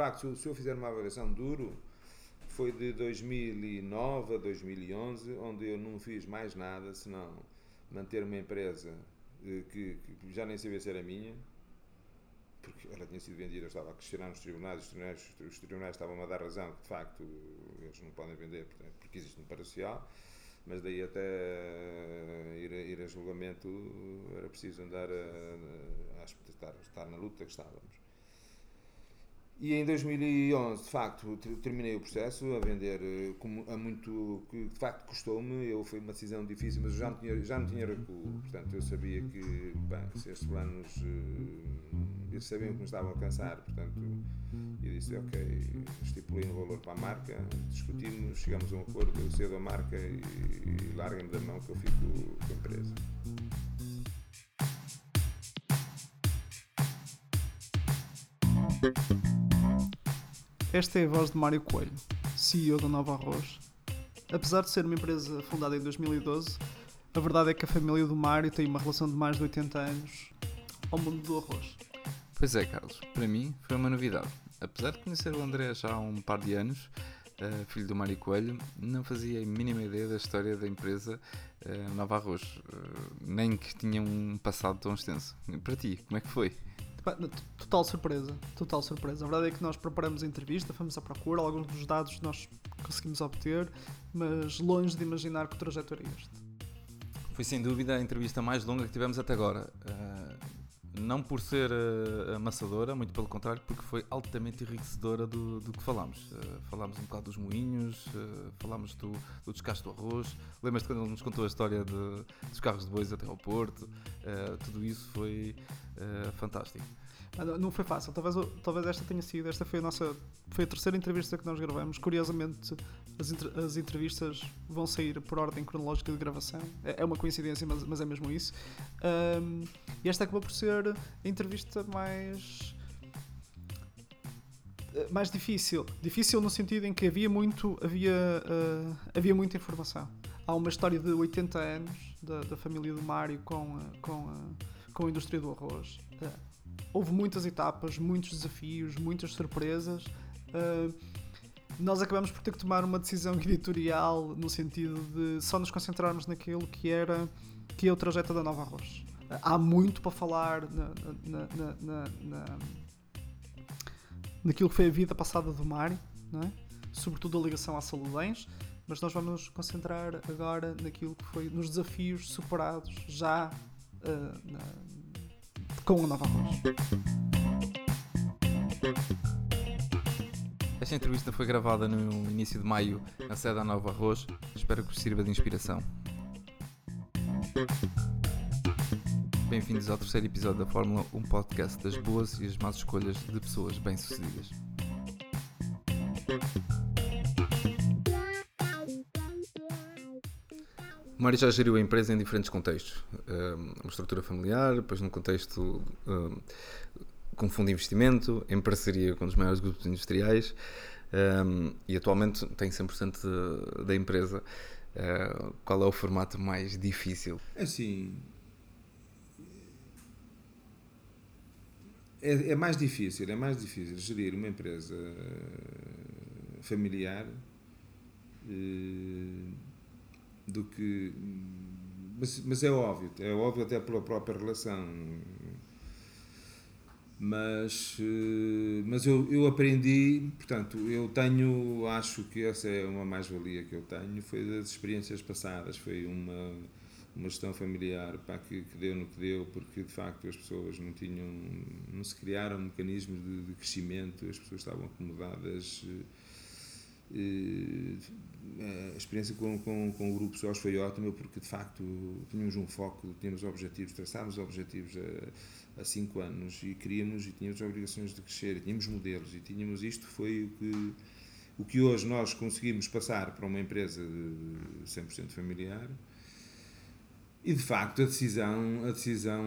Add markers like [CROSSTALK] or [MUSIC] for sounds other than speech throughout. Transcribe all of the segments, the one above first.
facto, se eu fizer uma avaliação duro, foi de 2009 a 2011, onde eu não fiz mais nada senão manter uma empresa eh, que, que já nem sabia se era minha, porque ela tinha sido vendida, eu estava a questionar nos tribunais, os tribunais, os tribunais estavam a dar razão que de facto eles não podem vender porque existe um parasocial, mas daí até ir a, ir a julgamento era preciso andar a, a, a estar, estar na luta que estávamos. E em 2011, de facto, terminei o processo a vender eh, a muito, que de facto custou-me, eu foi uma decisão difícil, mas eu já não tinha, já não tinha recuo, portanto eu sabia que, bem, estes planos, eh, eles sabiam que me estavam a alcançar, portanto, eu disse, ok, estipulei um valor para a marca, discutimos, chegamos a um acordo, eu cedo a marca e, e larguem-me da mão que eu fico com a empresa. Esta é a voz de Mário Coelho, CEO da Nova Arroz. Apesar de ser uma empresa fundada em 2012, a verdade é que a família do Mário tem uma relação de mais de 80 anos ao mundo do arroz. Pois é, Carlos, para mim foi uma novidade. Apesar de conhecer o André já há um par de anos, uh, filho do Mário Coelho, não fazia a mínima ideia da história da empresa uh, Nova Arroz, uh, nem que tinha um passado tão extenso. Para ti, como é que foi? Total surpresa, total surpresa. A verdade é que nós preparamos a entrevista, fomos à procura, alguns dos dados nós conseguimos obter, mas longe de imaginar que trajeto era este. Foi sem dúvida a entrevista mais longa que tivemos até agora. Uh, não por ser uh, amassadora, muito pelo contrário, porque foi altamente enriquecedora do, do que falámos. Uh, falámos um bocado dos moinhos, uh, falámos do, do do arroz. Lembras-te quando ele nos contou a história de, dos carros de bois até ao Porto? tudo isso foi fantástico. Não foi fácil, talvez, talvez esta tenha sido, esta foi a nossa, foi a terceira entrevista que nós gravamos. Curiosamente, as, as entrevistas vão sair por ordem cronológica de gravação. É, é uma coincidência, mas, mas é mesmo isso. Um, e esta acabou por ser a entrevista mais mais difícil. Difícil no sentido em que havia muito, havia, uh, havia muita informação. Há uma história de 80 anos da, da família do Mário com, com, com a indústria do arroz. Houve muitas etapas, muitos desafios, muitas surpresas. nós acabamos por ter que tomar uma decisão [LAUGHS] editorial no sentido de só nos concentrarmos naquilo que era que é o trajeto da Nova Arroz há muito para falar na, na, na, na, naquilo que foi a vida passada do Mário, é? sobretudo a ligação à Saludens, mas nós vamos nos concentrar agora naquilo que foi nos desafios superados já uh, com a Nova Arroz. Esta entrevista foi gravada no início de maio na sede da Nova Arroz. Espero que vos sirva de inspiração. Bem-vindos ao terceiro episódio da Fórmula, um podcast das boas e as más escolhas de pessoas bem-sucedidas. Mário já geriu a empresa em diferentes contextos. Uma estrutura familiar, depois num contexto com fundo de investimento, em parceria com os maiores grupos industriais e atualmente tem 100% da empresa. Uh, qual é o formato mais difícil? É assim, é, é, mais difícil, é mais difícil gerir uma empresa eh, familiar eh, do que. Mas, mas, é óbvio, é óbvio até pela própria relação. Mas, eh, mas eu, eu aprendi, portanto, eu tenho, acho que essa é uma mais-valia que eu tenho, foi das experiências passadas, foi uma uma gestão familiar pá, que, que, deu no que deu, porque de facto as pessoas não tinham, não se criaram mecanismos de, de crescimento, as pessoas estavam acomodadas. Eh, eh, a experiência com, com, com o grupo SOS foi ótima porque de facto tínhamos um foco, tínhamos objetivos, traçámos objetivos há, cinco anos e queríamos e tínhamos obrigações de crescer, tínhamos modelos e tínhamos isto foi o que o que hoje nós conseguimos passar para uma empresa de 100% familiar e de facto a decisão, a decisão,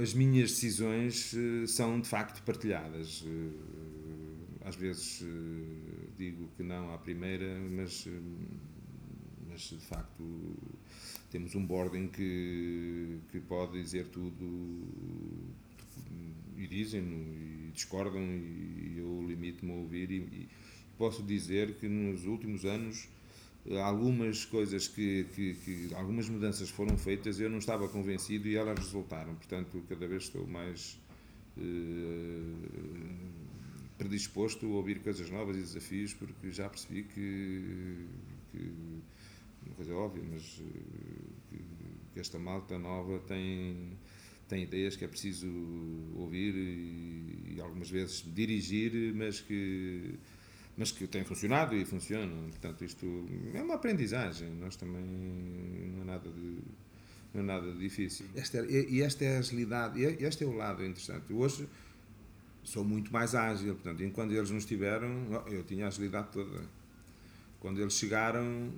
as minhas decisões eh, são de facto partilhadas. Eh, às vezes eh, digo que não à primeira, mas, mas de facto temos um boarding que, que pode dizer tudo e dizem e discordam e eu limito permite-me ouvir e, e, posso dizer que nos últimos anos algumas coisas que, que, que, algumas mudanças foram feitas eu não estava convencido e elas resultaram. Portanto cada vez estou mais eh, predisposto a ouvir coisas novas e desafios porque já percebi que, que uma coisa óbvia mas que, que esta malta nova tem tem ideias que é preciso ouvir e, e, algumas vezes dirigir, mas que mas que têm funcionado e funcionam. Portanto, isto é uma aprendizagem. Nós também não é nada de não é nada de difícil. Esta, e esta é a agilidade, este é o lado interessante. Hoje sou muito mais ágil, portanto, enquanto eles não estiveram, eu tinha a agilidade toda quando eles chegaram,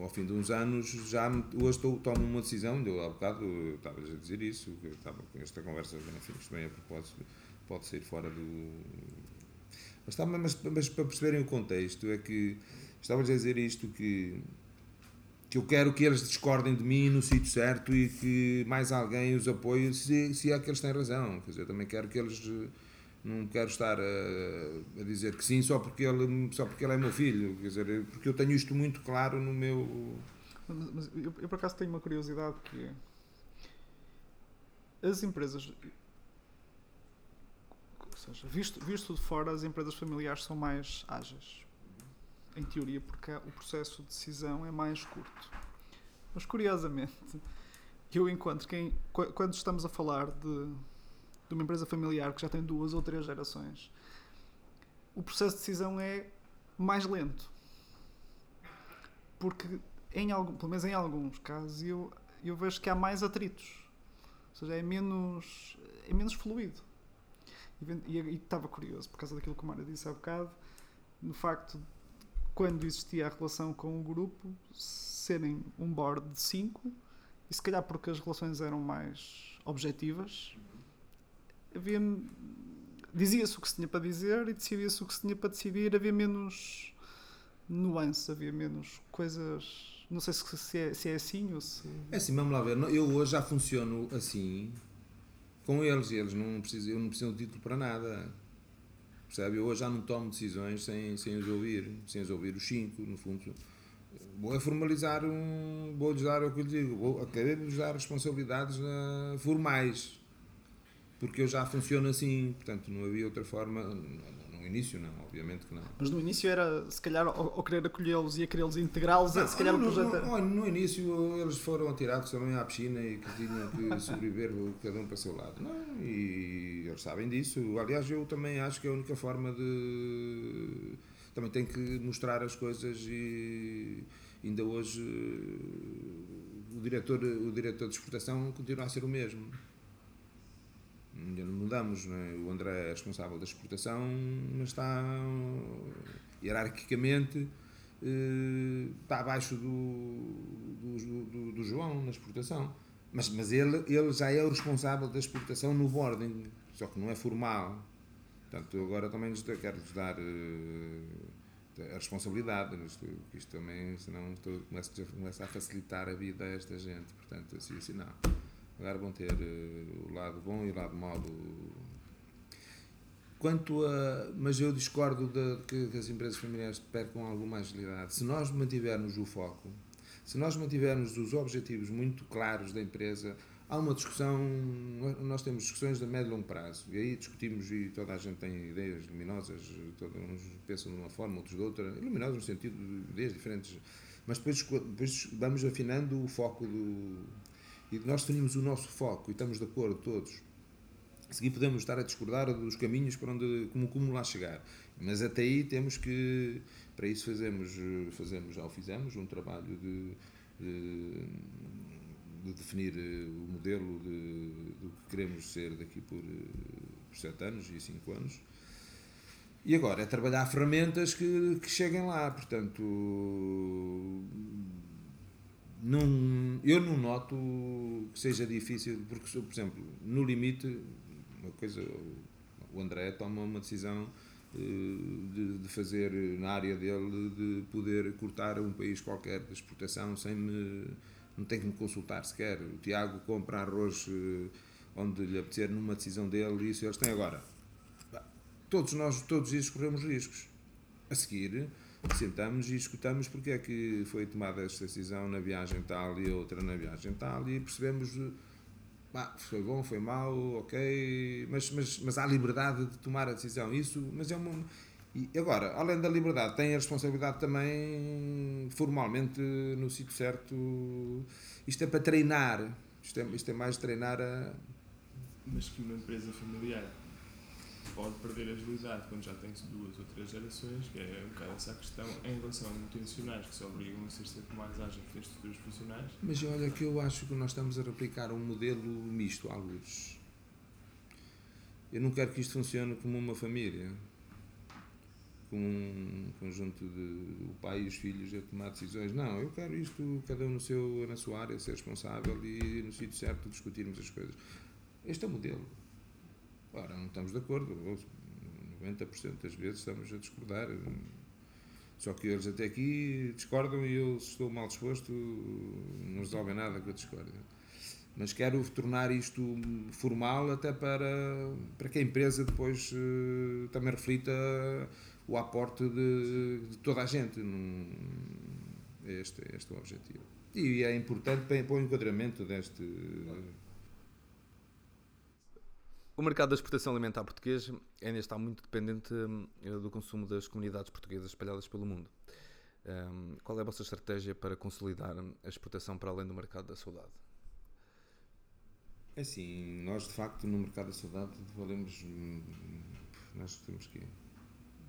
ao fim de uns anos, já hoje estou, tomo uma decisão, eu há bocado estava a dizer isso, que estava com esta conversa, enfim, bem a propósito, pode sair fora do. Mas, está, mas, mas para perceberem o contexto, é que estava a dizer isto que que eu quero que eles discordem de mim no sítio certo e que mais alguém os apoie se, se é que eles têm razão. Quer dizer, eu também quero que eles não quero estar a, a, dizer que sim só porque, ele, só porque ele é meu filho, quer dizer, porque eu tenho isto muito claro no meu. Mas, mas eu, eu, por acaso tenho uma curiosidade que é as empresas. Ou seja, visto, visto de fora, as empresas familiares são mais ágeis. Em teoria, porque o processo de decisão é mais curto. Mas curiosamente, eu encontro quem. Quando estamos a falar de de uma empresa familiar que já tem duas ou três gerações, o processo de decisão é mais lento. Porque, em algum, pelo menos em alguns casos, eu, eu vejo que há mais atritos. Ou seja, é menos, é menos fluido. E, estava curioso, por causa daquilo que o Mário disse há bocado, no facto quando existia a relação com o grupo, serem um board de cinco, e se calhar porque as relações eram mais objetivas, havia dizia-se o que se tinha para dizer e decidia-se o que se tinha para decidir, havia menos nuance, havia menos coisas. Não sei se, se, é, se é assim ou se. É assim, vamos lá ver. Eu hoje já funciono assim com eles e eles não precisam, eu não preciso de título para nada. Percebe? Eu hoje já não tomo decisões sem, sem os ouvir, sem os ouvir os cinco, no fundo. Vou é formalizar um. Vou-lhes dar o que lhe digo, vou, acabei de lhes dar responsabilidades uh, formais porque eu já funciono assim, portanto não havia outra forma. No início, não, obviamente que não. Mas no início era, se calhar, ao, querer acolhê-los e a querê-los integrá-los, se calhar no, o projeto era... no, no, início eles foram atirados também à piscina e que tinham que [LAUGHS] sobreviver cada um para o seu lado. Não, e eles sabem disso. Aliás, eu também acho que é a única forma de. Também tem que mostrar as coisas e ainda hoje o diretor, o diretor de exportação continua a ser o mesmo ainda não mudamos. Não é? O André é responsável da exportação, mas está hierarquicamente eh, está abaixo do, do, do, do, João na exportação. Mas, mas ele, ele já é o responsável da exportação no boarding, só que não é formal. Portanto, agora também quero-lhes dar uh, a responsabilidade, isto, isto também, senão começa a facilitar a vida a esta gente. Portanto, assim, assim não Agora vão ter uh, o lado bom e o lado mau do... Quanto a. Mas eu discordo de que, que as empresas familiares percam alguma agilidade. Se nós mantivermos o foco, se nós mantivermos os objetivos muito claros da empresa, há uma discussão, nós temos discussões de médio e longo prazo, e aí discutimos e toda a gente tem ideias luminosas, todos uns pensam de uma forma, outros de outra, luminosas no sentido de ideias diferentes, mas depois, depois vamos afinando o foco do, e nós definimos o nosso foco e estamos de acordo todos, seguir podemos estar a discordar dos caminhos para onde, como, como lá chegar. Mas até aí temos que, para isso fazemos, fazemos já o fizemos, um trabalho de, de, de definir eh, o modelo de, do que queremos ser daqui por, eh, por sete anos e cinco anos. E agora é trabalhar ferramentas que, que cheguem lá. Portanto, não, eu não noto que seja difícil, porque, por exemplo, no limite, uma coisa, o André toma uma decisão eh, de, de, fazer na área dele de poder cortar um país qualquer de exportação sem me não tem que me consultar sequer o Tiago compra arroz eh, onde lhe apetecer numa decisão dele isso eles têm agora todos nós, todos isso corremos riscos. A seguir, sentamos e escutamos porque é que foi tomada esta decisão na viagem tal e outra na viagem tal e percebemos ah, foi bom, foi mau, ok, mas, mas, mas há liberdade de tomar a decisão. Isso, mas é uma. E agora, além da liberdade, tem a responsabilidade também formalmente no sítio certo. Isto é para treinar. Isto é, isto é mais treinar a. Mas que uma empresa familiar pode perder agilidade quando já tem duas ou três gerações, que é um bocado essa questão, em relação a multinacionais que se obrigam a ser sempre mais ágeis que estruturas profissionais. Mas olha que eu acho que nós estamos a replicar um modelo misto, alguns. Eu não quero que isto funcione como uma família, com um conjunto de o pai e os filhos a tomar decisões. Não, eu quero isto, cada um no seu, na sua área, ser responsável e no sítio certo discutirmos as coisas. Este é o modelo. Ora, não estamos de acordo. 90% das vezes estamos a discordar. Só que eles até aqui discordam e eu, se estou mal disposto, não resolvem nada com a discórdia. Mas quero tornar isto formal até para, para que a empresa depois uh, também reflita o aporte de, de toda a gente. Este, este é o objetivo. E é importante para, para o enquadramento deste. O mercado da exportação alimentar português ainda está muito dependente uh, do consumo das comunidades portuguesas espalhadas pelo mundo. Um, qual é a vossa estratégia para consolidar a exportação para além do mercado da saudade? É assim, nós de facto no mercado da saudade valemos. Nós temos que.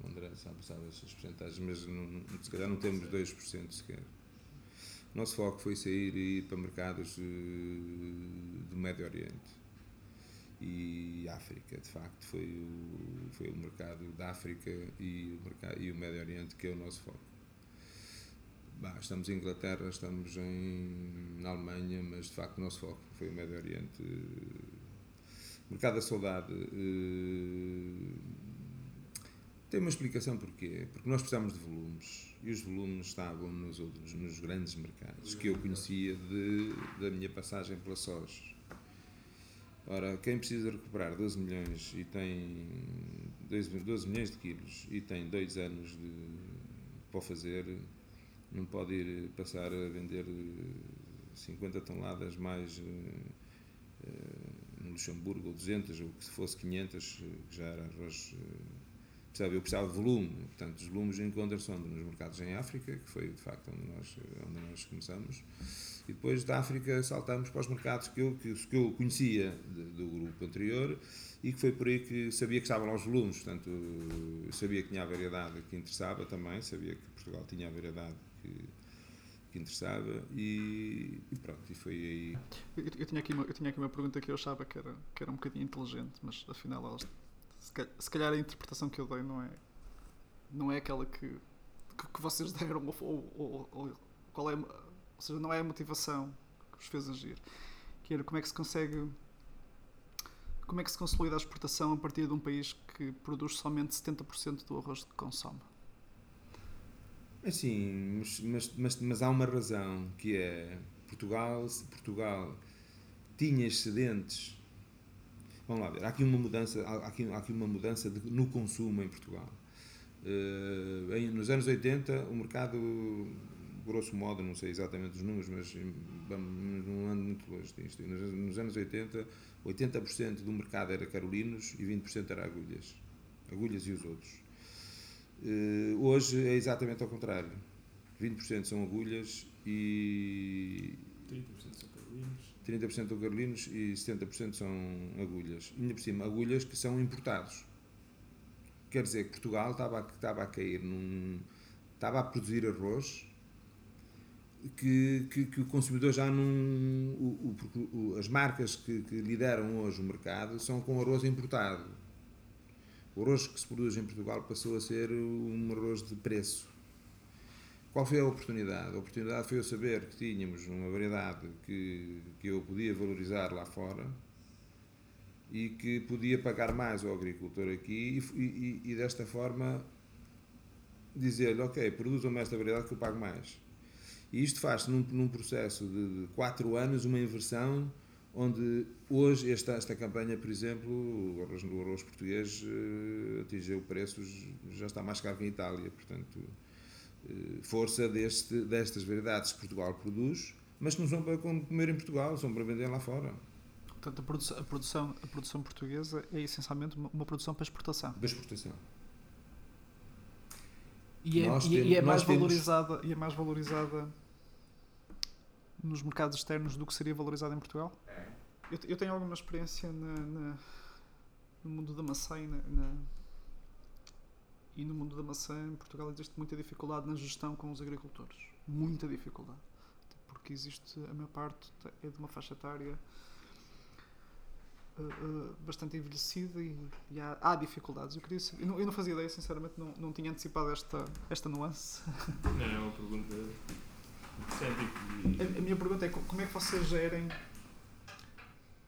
O André sabe, sabe essas porcentagens, mas não, se calhar não temos 2% sequer. O nosso foco foi sair e ir para mercados uh, do Médio Oriente e África, de facto, foi o, foi o mercado da África e o, mercado, e o Médio Oriente que é o nosso foco. Bah, estamos em Inglaterra, estamos em, na Alemanha, mas de facto o nosso foco foi o Médio Oriente. Mercado da saudade uh, tem uma explicação porquê. Porque nós precisamos de volumes e os volumes estavam nos, outros, nos grandes mercados que eu conhecia de, da minha passagem pela SOS Ora, quem precisa recuperar 12 milhões e tem 12 milhões de quilos e tem 2 anos de, para fazer, não pode ir passar a vender 50 toneladas mais uh, no Luxemburgo, ou 200, ou que se fosse 500, que já era arroz. Percebe? Eu precisava de volume, portanto, os volumes encontram-se nos mercados em África, que foi de facto onde nós, onde nós começamos e depois da África saltamos para os mercados que eu, que, que eu conhecia de, do grupo anterior e que foi por aí que sabia que estavam lá os volumes, portanto, sabia que tinha a variedade que interessava também, sabia que Portugal tinha a variedade que, que interessava e, e, pronto, e foi aí. Eu, eu, tinha aqui uma, eu tinha aqui uma pergunta que eu achava que era, que era um bocadinho inteligente, mas afinal, elas, se, calhar, a interpretação que eu dei não é, não é aquela que, que, que vocês [LAUGHS] deram, ou, ou, ou qual é ou seja, não é a motivação que vos fez agir. Que era como é que se consegue. Como é que se consolida a exportação a partir de um país que produz somente 70% do arroz que consome? Assim, mas, mas, mas, há uma razão que é Portugal, Portugal tinha excedentes. Vamos lá ver, há aqui uma mudança, há aqui, há aqui uma mudança de, no consumo em Portugal. Uh, em, nos anos 80 o mercado grosso modo, não sei exatamente os números, mas não ando muito longe disto. Nos anos 80, 80% do mercado era carolinos e 20% era agulhas. Agulhas e os outros. Eh, hoje é exatamente ao contrário. 20% são agulhas e. 30% são carolinos. 30% são carolinos e 70% são agulhas. Ainda por cima, agulhas que são importados. Quer dizer que Portugal estava, estava a cair num. estava a produzir arroz que, que, que, o consumidor já não. O, o, as marcas que, que, lideram hoje o mercado são com arroz importado. O arroz que se produz em Portugal passou a ser um arroz de preço. Qual foi a oportunidade? A oportunidade foi eu saber que tínhamos uma variedade que, que eu podia valorizar lá fora e que podia pagar mais ao agricultor aqui e, e, e desta forma dizer-lhe, ok, produzam-me esta variedade que eu pago mais e isto faz-se num, num, processo de, de quatro anos uma inversão onde hoje esta, esta campanha, por exemplo, o arroz, o arroz português uh, atingiu preços, já está mais caro que em Itália, portanto, uh, força deste, destas variedades que Portugal produz, mas que não são para comer em Portugal, são para vender lá fora. Portanto, a produção, a produção, a produção portuguesa é essencialmente uma, uma produção para exportação. Para exportação. E é, e, temos, e é mais valorizada, temos... e é mais valorizada nos mercados externos do que seria valorizada em Portugal? É. Eu, eu tenho alguma experiência na, na, no mundo da maçã e, na, e no mundo da maçã em Portugal existe muita dificuldade na gestão com os agricultores. Muita dificuldade. Porque existe, a maior parte é de uma faixa etária uh, uh, bastante envelhecida e, e há, há, dificuldades. Eu, queria saber, eu, não, eu não fazia ideia, sinceramente, não, não tinha antecipado esta, esta nuance. Não, é uma pergunta a, a, minha pergunta é como é que vocês gerem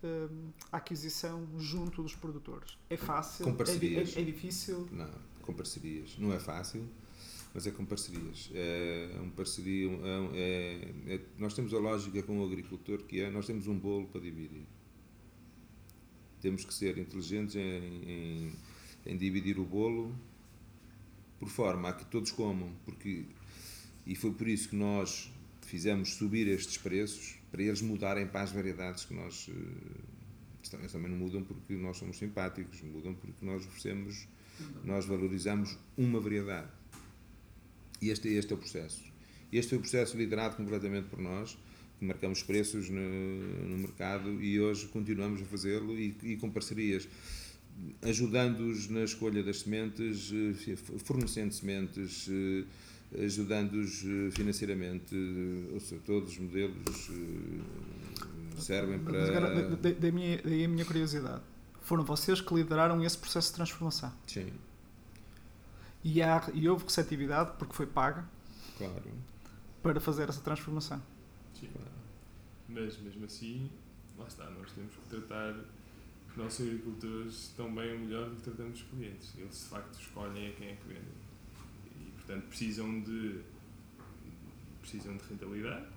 hum, a aquisição junto dos produtores? É fácil? Com parcerias. É, é, é, difícil? Não, com parcerias. Não é fácil, mas é com parcerias. É um parceria. É, é, é, nós temos a lógica com o agricultor que é nós temos um bolo para dividir. Temos que ser inteligentes em, em, em dividir o bolo por forma a que todos comam, porque e foi por isso que nós fizemos subir estes preços para eles mudarem para as variedades que nós. Eh, eles também não mudam porque nós somos simpáticos, mudam porque nós oferecemos, nós valorizamos uma variedade. E este, este é o processo. Este é o processo liderado completamente por nós, marcamos preços no, no mercado e hoje continuamos a fazê-lo e, e com parcerias ajudando-os na escolha das sementes, eh, fornecendo sementes, eh, ajudando-os eh, financeiramente, ou seja, todos os modelos servem para. Agora, daí, minha, a minha curiosidade. Foram vocês que lideraram esse processo de transformação? Sim. E, há, e houve receptividade, porque foi paga, claro. para fazer essa transformação? Sim. Mas mesmo assim, lá está, nós temos que tratar os nossos agricultores tão bem ou melhor do que tratamos os clientes. Eles de facto escolhem a quem é que vendem. Portanto, precisam de, precisam de rentabilidade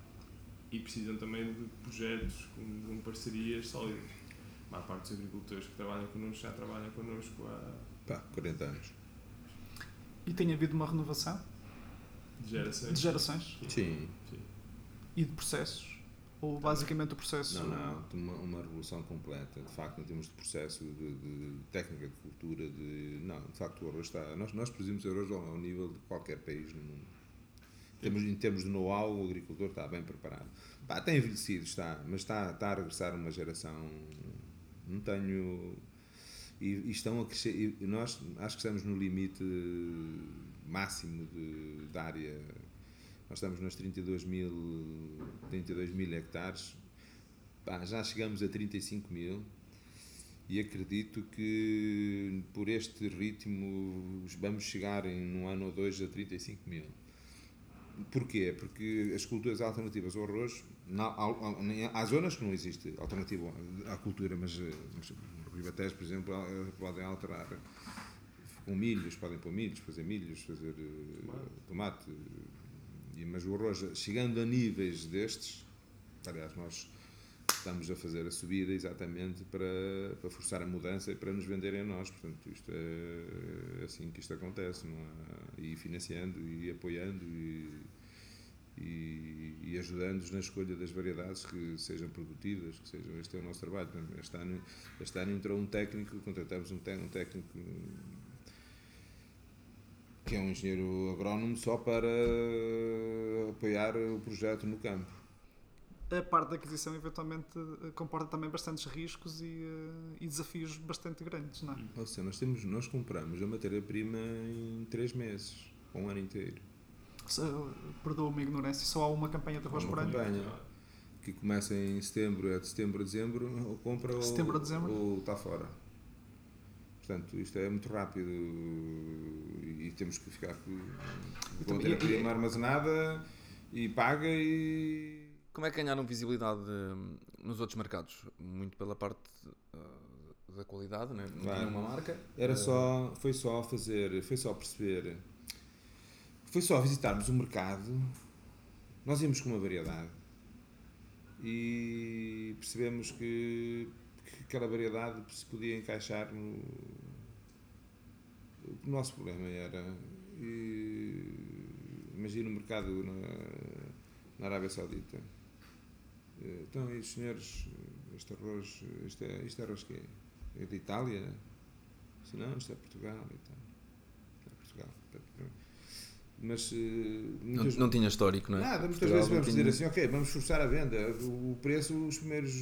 e precisam também de projetos com, com parcerias sólidas. A maior parte dos agricultores que trabalham connosco já trabalham connosco há Pá, 40 anos. E tem havido uma renovação? De gerações? De gerações? Sim. Sim. E de processos? Ou basicamente o processo? Não, não, uma, uma revolução completa. De facto, em termos de processo, de, de, técnica de cultura, de. Não, de facto, o arroz está. Nós, nós produzimos arroz ao nível de qualquer país no mundo. Temos, em termos de know-how, o agricultor está bem preparado. Pá, tem envelhecido, está, mas está, está a regressar uma geração. Não tenho. E, e estão a crescer. Nós acho que estamos no limite máximo de, da área nós estamos nos 32 mil, 32 mil hectares, Pá, já chegamos a 35 mil e acredito que por este ritmo vamos chegar em um ano ou dois a 35 mil. Porquê? Porque as culturas alternativas ao arroz, há, zonas que não existe alternativa à cultura, mas, mas ribatéis, por exemplo, podem alterar com milhos, podem pôr milhos, fazer milhos, fazer tomate, tomate mas o arroz, chegando a níveis destes, aliás, nós estamos a fazer a subida exatamente para, para forçar a mudança e para nos venderem a nós. Portanto, isto é, é assim que isto acontece, é? e financiando e apoiando e, e, e ajudando-nos na escolha das variedades que sejam produtivas, que sejam, este é o nosso trabalho. Este ano, este ano entrou um técnico, contratamos um técnico que é um engenheiro agrónomo só para apoiar o projeto no campo. A parte da aquisição eventualmente comporta também bastantes riscos e, eh, e desafios bastante grandes, não é? Ou seja, nós, temos, nós compramos a matéria-prima em três meses, um ano inteiro. Perdoa-me a ignorância, só há uma campanha de arroz por ano? campanha que começa em setembro, é de setembro a dezembro, ou compra setembro ou, a dezembro? ou está fora. Portanto, isto é muito rápido e temos que ficar com a matéria-prima armazenada e paga e... Como é que ganharam visibilidade hum, nos outros mercados? Muito pela parte uh, da qualidade, né? não claro. uma marca? Era uh... só, foi só fazer, foi só perceber, foi só visitarmos o mercado, nós íamos com uma variedade e percebemos que, que aquela variedade se podia encaixar no. O nosso problema era. Imagina o mercado na, na Arábia Saudita. Então, e os senhores, este arroz, isto é, isto é arroz que é? É de Itália? Se não, isto é Portugal e tal. Mas. Muitas, não, não, tinha histórico, não é? Nada, muitas Portugal vezes vamos tinha... dizer assim, ok, vamos forçar a venda. O preço, os primeiros,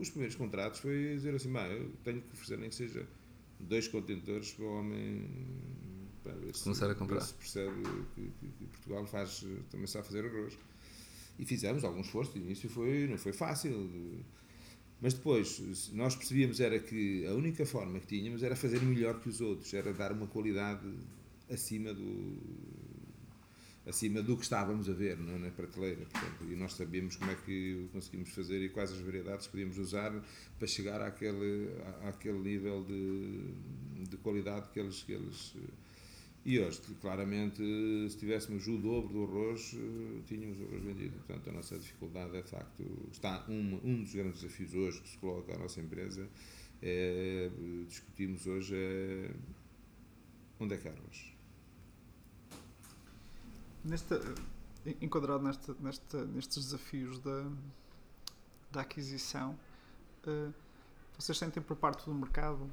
os primeiros contratos foi dizer assim, eu tenho que oferecer nem que seja dois contentores para o homem para ver se, começar a comprar. se percebe que, que, que, Portugal faz, também sabe fazer arroz. E fizemos algum esforço, de início foi, não foi fácil. Mas depois, nós percebíamos era que a única forma que tínhamos era fazer melhor que os outros, era dar uma qualidade acima do, acima do que estávamos a ver não, é, na prateleira. Portanto, e nós sabíamos como é que o conseguimos fazer e quais as variedades podíamos usar para chegar àquele, àquele nível de, de qualidade que eles, que eles. E hoje, claramente, se tivéssemos o dobro do arroz, tínhamos o arroz vendido. Portanto, a nossa dificuldade é, de facto, está um, um dos grandes desafios hoje que se coloca à nossa empresa, é, discutimos hoje é, onde é que é arroz nesta, enquadrado nesta, nesta, nestes desafios da, da aquisição, uh, vocês sentem por parte do mercado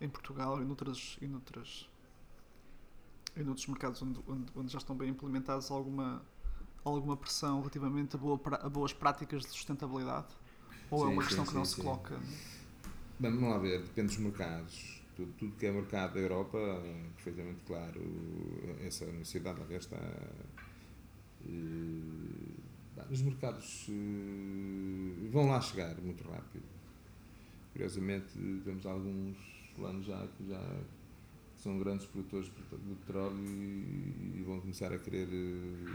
em Portugal e noutras, e noutras e noutros mercados onde, onde, onde, já estão bem implementados alguma alguma pressão relativamente a, boa, a boas práticas de sustentabilidade? Ou sim, é uma questão sim, que não sim, se coloca? Vamos lá ver depende dos mercados tudo, tudo que é mercado da Europa é perfeitamente claro essa necessidade, aliás, está. Eh, os mercados eh, vão lá chegar muito rápido. Curiosamente, temos alguns planos já que já são grandes produtores de petróleo e, vão começar a querer eh,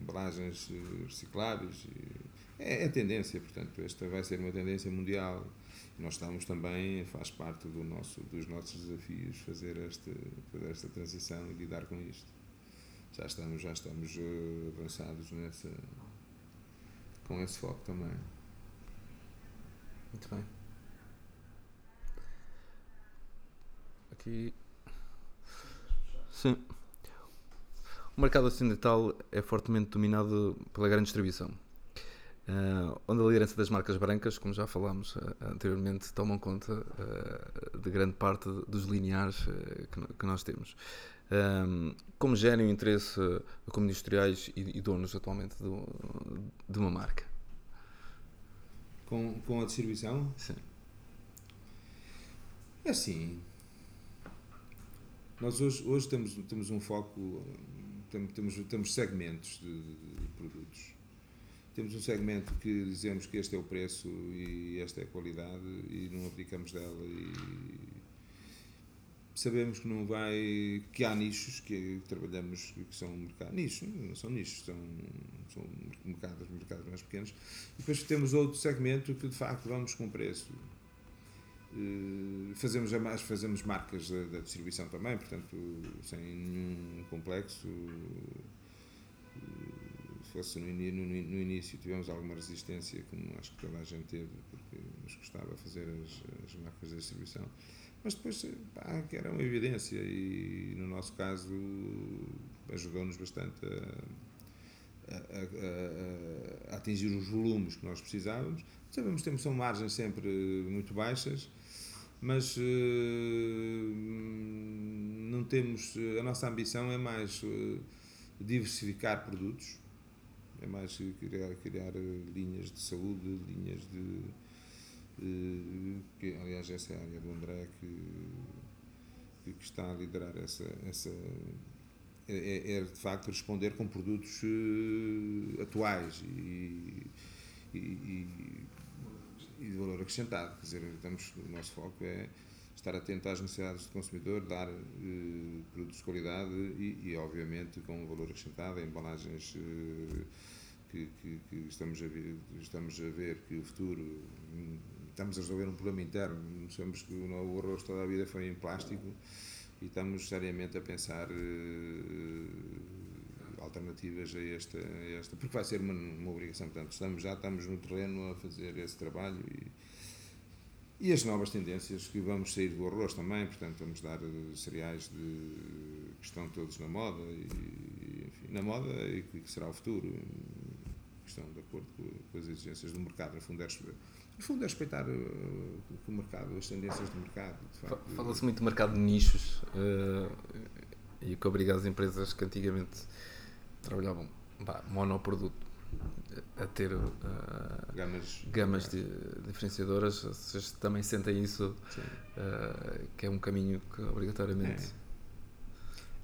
embalagens recicláveis. É, é tendência, portanto, esta vai ser uma tendência mundial nós estamos também, faz parte do nosso, dos nossos desafios fazer esta, fazer esta transição e lidar com isto. Já estamos, já estamos uh, avançados nessa, com esse foco também. Muito bem. Aqui. Sim. O mercado ocidental é fortemente dominado pela grande distribuição. Uh, onde a liderança das marcas brancas, como já falámos uh, anteriormente, tomam conta uh, de grande parte dos lineares que, que, nós temos. como gerem o interesse como industriais e, e donos atualmente do, de uma marca? Com, com a distribuição? Sim. É assim. Nós hoje, hoje temos, temos um foco, temos, temos segmentos de, de produtos temos um segmento que dizemos que este é o preço e esta é a qualidade e não abdicamos dela e sabemos que não vai que há nichos que trabalhamos que são mercados nichos não são nichos são, são mercados mercados mais pequenos. E depois temos outro segmento que de facto vamos com preço. Eh, fazemos mais fazemos marcas da, da distribuição também portanto sem nenhum complexo fosse no, no, no, início tivemos alguma resistência, como acho que toda a gente teve, porque nos gostava fazer as, as marcas de distribuição, mas depois pá, era uma evidência e no nosso caso ajudou-nos bastante a, a, a, a, atingir os volumes que nós precisávamos. Sabemos que são margens sempre muito baixas, mas uh, não temos a nossa ambição é mais uh, diversificar produtos é mais criar, criar eh, linhas de saúde, linhas de. Uh, que, aliás, essa é a área do André que, que está a liderar essa. essa é, é, é de facto responder com produtos uh, atuais e, e, e, e, de valor acrescentado. Quer dizer, estamos, o nosso foco é estar atento às necessidades do consumidor, dar uh, produtos de qualidade e, e, obviamente, com valor acrescentado, embalagens uh, que, que, que, estamos, a ver, estamos a ver que o futuro. Estamos a resolver um problema interno. Sabemos que o arroz toda a vida foi em plástico e estamos seriamente a pensar uh, alternativas a esta, a esta porque vai ser uma, uma obrigação. Portanto, estamos, já estamos no terreno a fazer esse trabalho e, e as novas tendências que vamos sair do arroz também, portanto, vamos dar cereais de, que estão todos na moda e, enfim, na moda e que será o futuro, que estão de acordo com, as exigências do mercado. No fundo, é, no fundo, é respeitar o, o mercado, as tendências do mercado. Fala-se muito do mercado de nichos. Uh, e que obriga as empresas que antigamente trabalhavam bah, monoproduto a ter uh, gamas, gamas de, diferenciadoras, vocês também sentem isso, uh, que é um caminho que obrigatoriamente.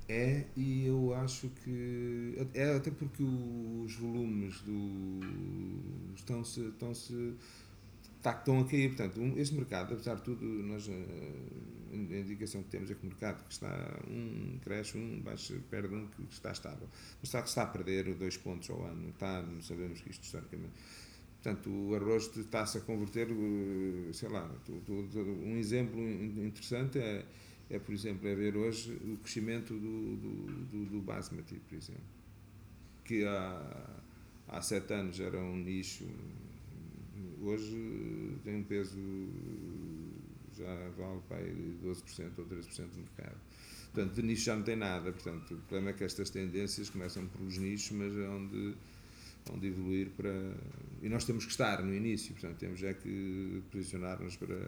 É. é. e eu acho que. É até porque os volumes do. estão-se. Estão-se estão a cair. Portanto, este mercado, apesar de tudo, nós a indicação que temos é que o mercado que está um cresce, um baixa, perde um que está estável. Mas está, está a perder dois pontos ao ano, está, sabemos que isto historicamente. Portanto, o arroz está-se a converter, eh, sei lá, um exemplo interessante é, é, por exemplo, é ver hoje o crescimento do, do, do, do basmati, por exemplo, que há, há sete anos era um nicho, hoje tem um peso já vale para aí 12% ou 13% do mercado. Portanto, de nicho já não tem nada. Portanto, o problema é que estas tendências começam pelos nichos, mas é onde, onde evoluir para. E nós temos que estar no início, portanto, temos é que posicionar-nos para,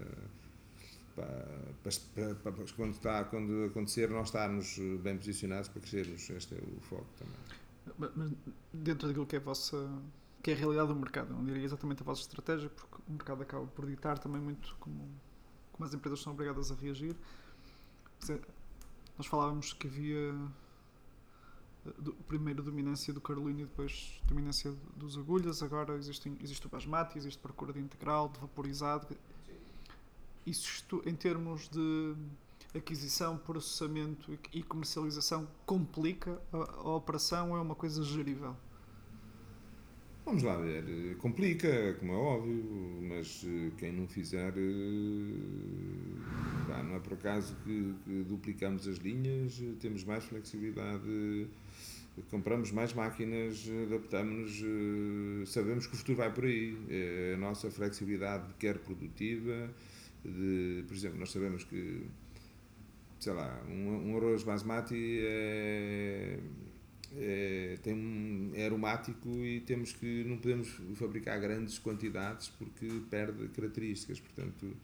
para, para, para, quando, está, quando acontecer, nós estarmos bem posicionados para crescermos. Este é o foco também. Mas dentro daquilo que é a vossa que é a realidade do mercado, não diria exatamente a vossa estratégia, porque o mercado acaba por ditar também muito como como as empresas são obrigadas a reagir. Nós falávamos que havia do, primeiro dominância do Carolina e depois dominância dos agulhas, agora existe, existe o basmati, existe procura de integral, de vaporizado. Isto em termos de aquisição, processamento e comercialização complica a, a operação ou é uma coisa gerível? Vamos lá ver, complica, como é óbvio, mas eh, quem não fizer, eh, pá, não é por acaso que, que, duplicamos as linhas, temos mais flexibilidade, compramos mais máquinas, adaptamos-nos, eh, sabemos que o futuro vai por aí. A nossa flexibilidade, quer produtiva, de, por exemplo, nós sabemos que, sei lá, um, um arroz basmati é é, tem um, é aromático e temos que não podemos fabricar grandes quantidades porque perde características. Portanto,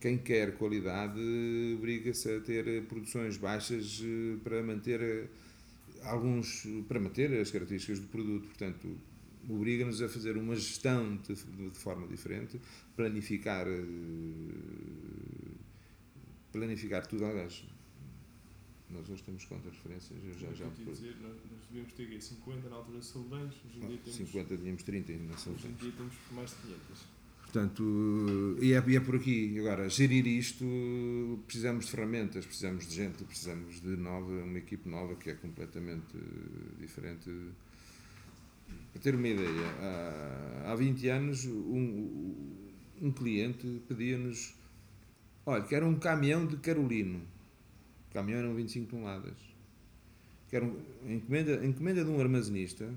quem quer qualidade obriga-se a ter produções baixas eh, para manter eh, alguns para manter as características do produto. Portanto, obriga-nos a fazer uma gestão de, de forma diferente, planificar planificar tudo, aliás, nós hoje temos quantas referências? Eu já, já dizer, nós, devíamos ter 50 na altura de Salvadões, hoje em dia temos. 50 tínhamos 30 na Salvadões. Hoje em dia temos mais de 500. Portanto, e é, e é por aqui. Agora, gerir isto, precisamos de ferramentas, precisamos de gente, precisamos de nova, uma equipe nova que é completamente diferente. Para ter uma ideia, há, há 20 anos, um, um cliente pedia-nos: olha, quero um caminhão de Carolino caminhão eram 25 toneladas. Que era um, encomenda, encomenda de um armazenista,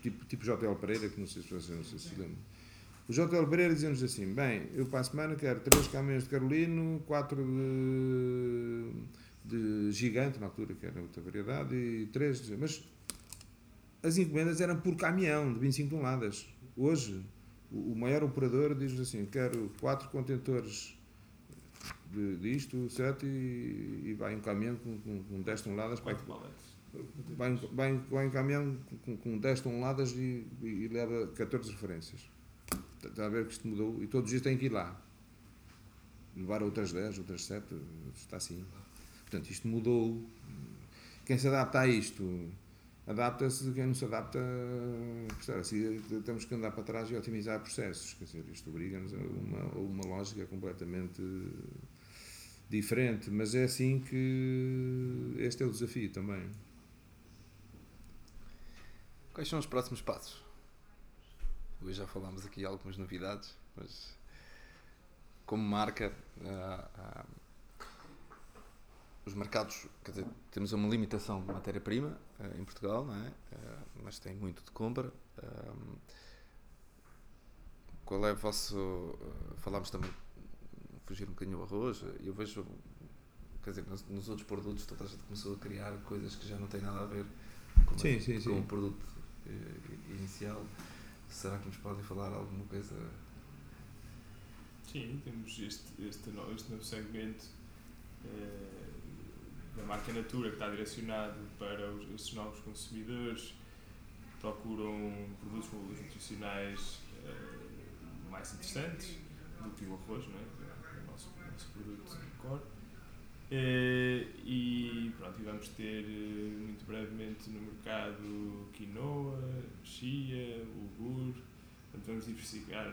tipo, tipo JL Pereira, que não sei se vocês não se lembram. O JL Pereira dizia-nos assim: bem, eu para a semana quero 3 caminhões de Carolino, 4 de, de Gigante, na altura que era outra variedade, e 3 de. Mas as encomendas eram por caminhão de 25 toneladas. Hoje, o, maior operador diz assim: quero 4 contentores disto, 7 e, e vai um caminhão com, com, com 10 toneladas. Vai, vai, vai, vai um caminhão com, com 10 toneladas e, e, leva 14 referências. Está a ver que isto mudou e todos os dias tem que ir lá. Levar outras 10, outras 7, está assim. Portanto, isto mudou. Quem se adapta a isto adapta-se, quem não se adapta, assim, temos que andar para trás e otimizar processos. Quer dizer, isto obriga-nos a uma, uma lógica completamente diferente, mas é assim que este é o desafio também. Quais são os próximos passos? Hoje já falámos aqui algumas novidades, mas como marca, uh, uh, os mercados, quer dizer, temos uma limitação de matéria-prima uh, em Portugal, não é? Uh, mas tem muito de compra. Um, qual é o vosso. Uh, falámos também, fugir um bocadinho o arroz, eu vejo, quer dizer, nos, nos, outros produtos toda a gente começou a criar coisas que já não têm nada a ver com, sim, sim, com sim. o produto inicial. Será que nos podem falar alguma coisa? Sim, temos este, este, novo, este novo segmento eh, da marca Natura que está direcionado para os, estes novos consumidores que procuram produtos nutricionais eh, mais interessantes do que o arroz, não é? Nosso produto core. Eh, e pronto, e vamos ter eh, muito brevemente no mercado quinoa, chia, bulgur, portanto vamos diversificar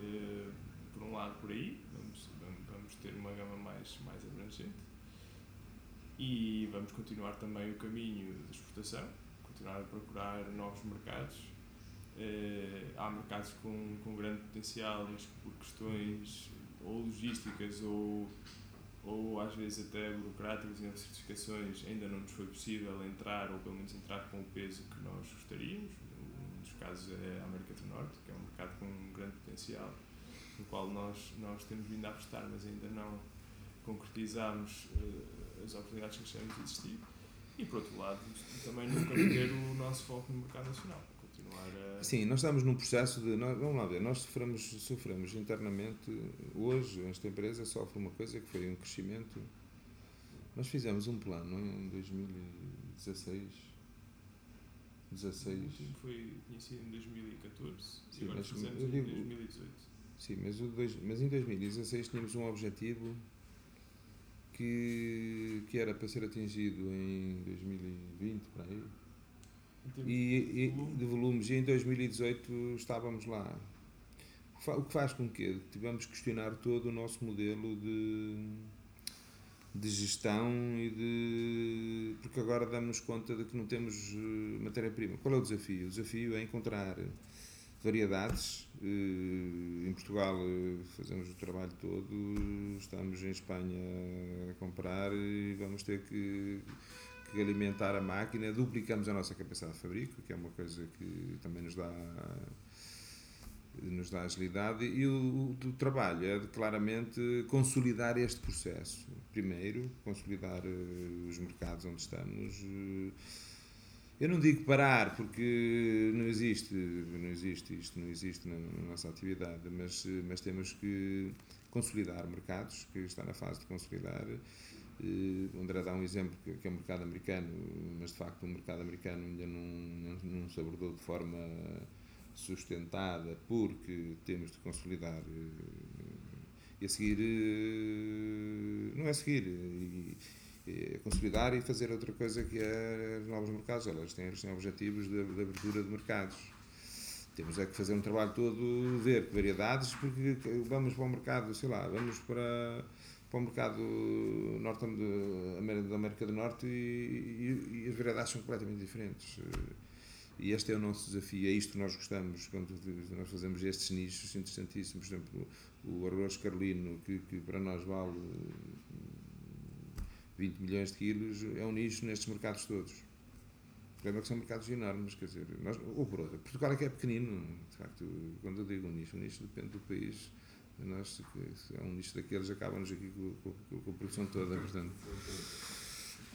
eh, por um lado por aí, vamos, vamos ter uma gama mais, mais abrangente e vamos continuar também o caminho da exportação, continuar a procurar novos mercados. Uh, há mercados com, com grande potencial, mas por questões ou logísticas ou, ou às vezes até burocráticas e certificações ainda não nos foi possível entrar ou pelo menos entrar com o peso que nós gostaríamos. Um dos casos é a América do Norte, que é um mercado com um grande potencial, no qual nós, nós temos vindo a apostar, mas ainda não concretizamos uh, as oportunidades que achamos existir. E por outro lado, também nunca perder o nosso foco no mercado nacional. Continuar a... Sim, nós estamos num processo de. Nós, vamos lá ver, nós sofremos, sofremos internamente. Hoje, esta empresa sofre uma coisa que foi um crescimento. Nós fizemos um plano em 2016. 16. Foi, tinha sido em 2014 sim, e agora mas, fizemos em digo, 2018. Sim, mas, o dois, mas em 2016 tínhamos um objetivo que, que era para ser atingido em 2020, por aí. E, e, de volumes, e em 2018 estávamos lá. O que faz com que tivemos que questionar todo o nosso modelo de, de gestão e de. porque agora damos conta de que não temos eh, matéria-prima. Qual é o desafio? O desafio é encontrar variedades. Eh, em Portugal eh, fazemos o trabalho todo, estamos em Espanha a comprar e vamos ter que, alimentar a máquina, duplicamos a nossa capacidade de fabrico, que é uma coisa que também nos dá nos dá agilidade e o, o, trabalho é de claramente consolidar este processo. Primeiro, consolidar uh, os mercados onde estamos, uh, eu não digo parar, porque não existe, não existe isto, não existe na, na nossa atividade, mas, mas temos que consolidar mercados, que está na fase de consolidar. Uh, André dá um exemplo que, que, é o mercado americano, mas de facto o mercado americano ainda não, não, não se abordou de forma sustentada, porque temos de consolidar uh, e a seguir, uh, não é seguir, e, é consolidar e fazer outra coisa que é os novos mercados. Elas têm, eles têm objetivos de, de, abertura de mercados. Temos é que fazer um trabalho todo, ver variedades, porque vamos para o mercado, sei lá, vamos para, para o mercado norte da América do Norte e, e, e as variedades são completamente diferentes. E este é o nosso desafio, é isto que nós gostamos quando nós fazemos estes nichos interessantíssimos. Por exemplo, o arroz carlino, que, que para nós vale 20 milhões de quilos, é um nicho nestes mercados todos. O problema é que são mercados enormes, quer dizer, nós, outra, Portugal é que é pequenino, de facto, quando eu digo um nicho, um nicho depende do país, nós, se é um nicho daqueles, acabamos aqui com, com, com a produção toda, portanto.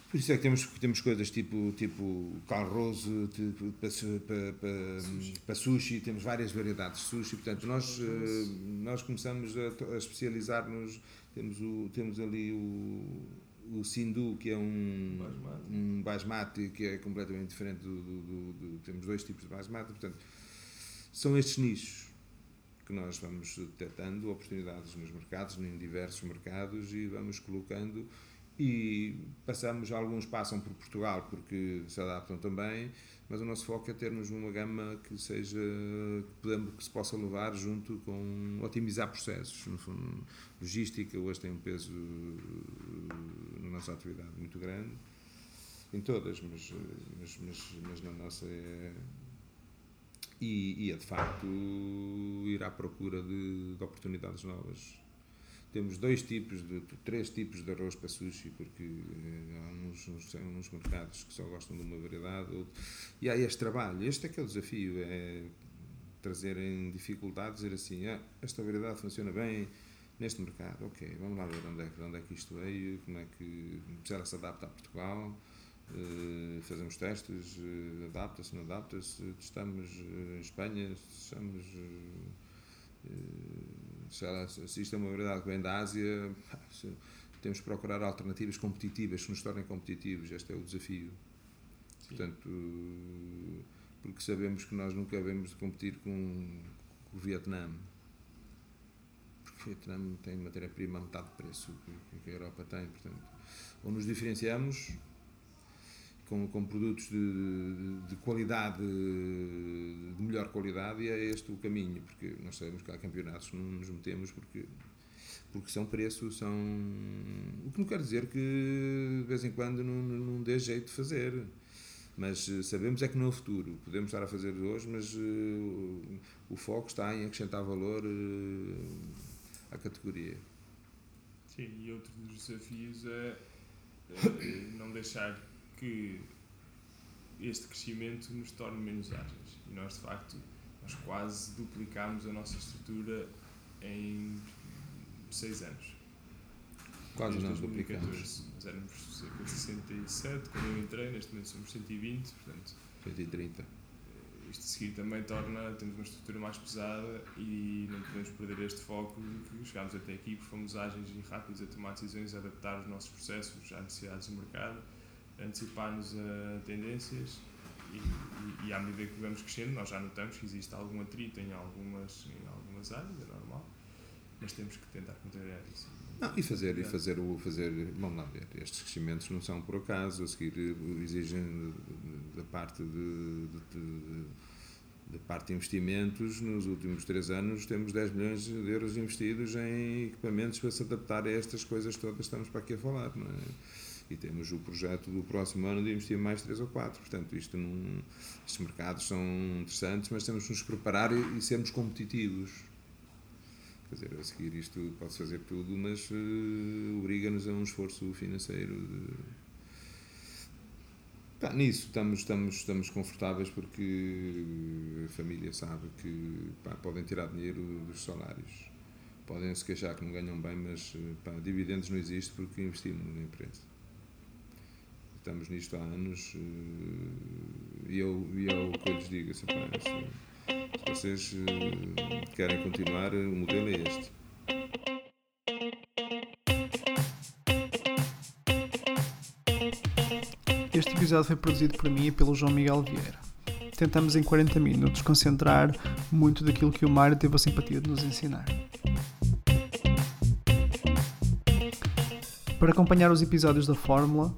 Por isso é que temos, temos coisas tipo, tipo calroso tipo, para, para, sushi. para sushi, temos várias variedades de sushi, portanto nós, eh, nós começamos a, a especializar-nos, temos, o, temos ali o, o Sindu, que é um basmati. um basmati, que é completamente diferente do, do, do, do, Temos dois tipos de basmati, portanto, são estes nichos que nós vamos detectando oportunidades nos mercados, em diversos mercados, e vamos colocando. E passamos, alguns passam por Portugal porque se adaptam também, mas o nosso foco é termos uma gama que seja que, podemos, que se possa levar junto com otimizar processos. No fundo, logística hoje tem um peso na nossa atividade muito grande, em todas, mas, mas, mas, mas na nossa é. E, e é de facto ir à procura de, de oportunidades novas. temos dois tipos, de, três tipos de arroz para sushi, porque eh, há uns, uns, uns mercados que só gostam de uma variedade, outro, e há este trabalho. Este é que é o desafio, é trazerem dificuldades, dizer assim, ah, esta variedade funciona bem neste mercado, ok, vamos lá ver onde é, onde é que isto veio, como é que se ela se adapta a Portugal, fazemos testes, uh, adapta-se, não adapta-se, testamos uh, em Espanha, testamos se, ela, se isto é uma variedade que vem da Ásia, temos que procurar alternativas competitivas que nos tornem competitivos, este é o desafio. Sim. Portanto, porque sabemos que nós nunca devemos competir com, com o Vietnã. Porque o Vietnã tem matéria-prima a metade do preço que, que a Europa tem, portanto, ou nos diferenciamos com, com produtos de, de, de, qualidade, de melhor qualidade, e é este o caminho, porque nós sabemos que há campeonatos não nos metemos porque, porque são preços, são. O que não quer dizer que de vez em quando não, não dê jeito de fazer. Mas eh, sabemos é que no futuro podemos estar a fazer hoje, mas uh, o foco está em acrescentar valor uh, à categoria. Sim, e outro dos desafios é não deixar que este crescimento nos torne menos ágeis. E nós, de facto, nós quase duplicámos a nossa estrutura em seis anos. Quase nós duplicámos. Nós éramos cerca de 67 quando eu entrei, neste momento somos 120, portanto... 130. Isto a seguir também torna, temos uma estrutura mais pesada e não podemos perder este foco de que chegámos até aqui porque fomos ágeis e rápidos a tomar decisões, a adaptar os nossos processos às necessidades do mercado antecipar-nos a tendências e, e, e, à medida que vamos crescendo nós já notamos que existe algum atrito em algumas, em algumas áreas, é normal, mas temos que tentar contrariar isso. Não, e fazer, e fazer o fazer, vamos lá ver, estes crescimentos não são por acaso, a seguir exigem da parte de, de, de, de, parte de investimentos, nos últimos três anos temos 10 milhões de euros investidos em equipamentos para se adaptar a estas coisas todas que estamos para aqui a falar, não é? E temos o projeto do próximo ano de investir mais 3 ou 4. Portanto, isto não, estes mercados são interessantes, mas temos de nos preparar e, e sermos competitivos. Quer dizer, a seguir isto pode fazer tudo, mas uh, obriga-nos a um esforço financeiro. De... Pá, nisso estamos, estamos, estamos confortáveis porque a família sabe que pá, podem tirar dinheiro dos salários. Podem se queixar que não ganham bem, mas pá, dividendos não existe porque investimos na empresa estamos nisto há anos eh, e eu, eu o que eu lhes digo assim, pá, se, se vocês eh, querem continuar, o modelo é este. Este episódio foi produzido por mim e pelo João Miguel Vieira. Tentamos em 40 minutos concentrar muito daquilo que o Mário teve a simpatia de nos ensinar. Para acompanhar os episódios da Fórmula,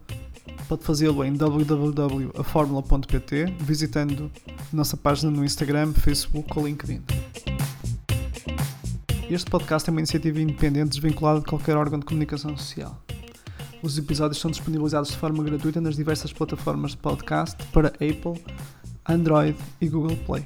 pode fazê-lo em www.aformula.pt, visitando nossa página no Instagram, Facebook ou LinkedIn. Este podcast é uma iniciativa independente desvinculada de qualquer órgão de comunicação social. Os episódios são disponibilizados de forma gratuita nas diversas plataformas de podcast para Apple, Android e Google Play.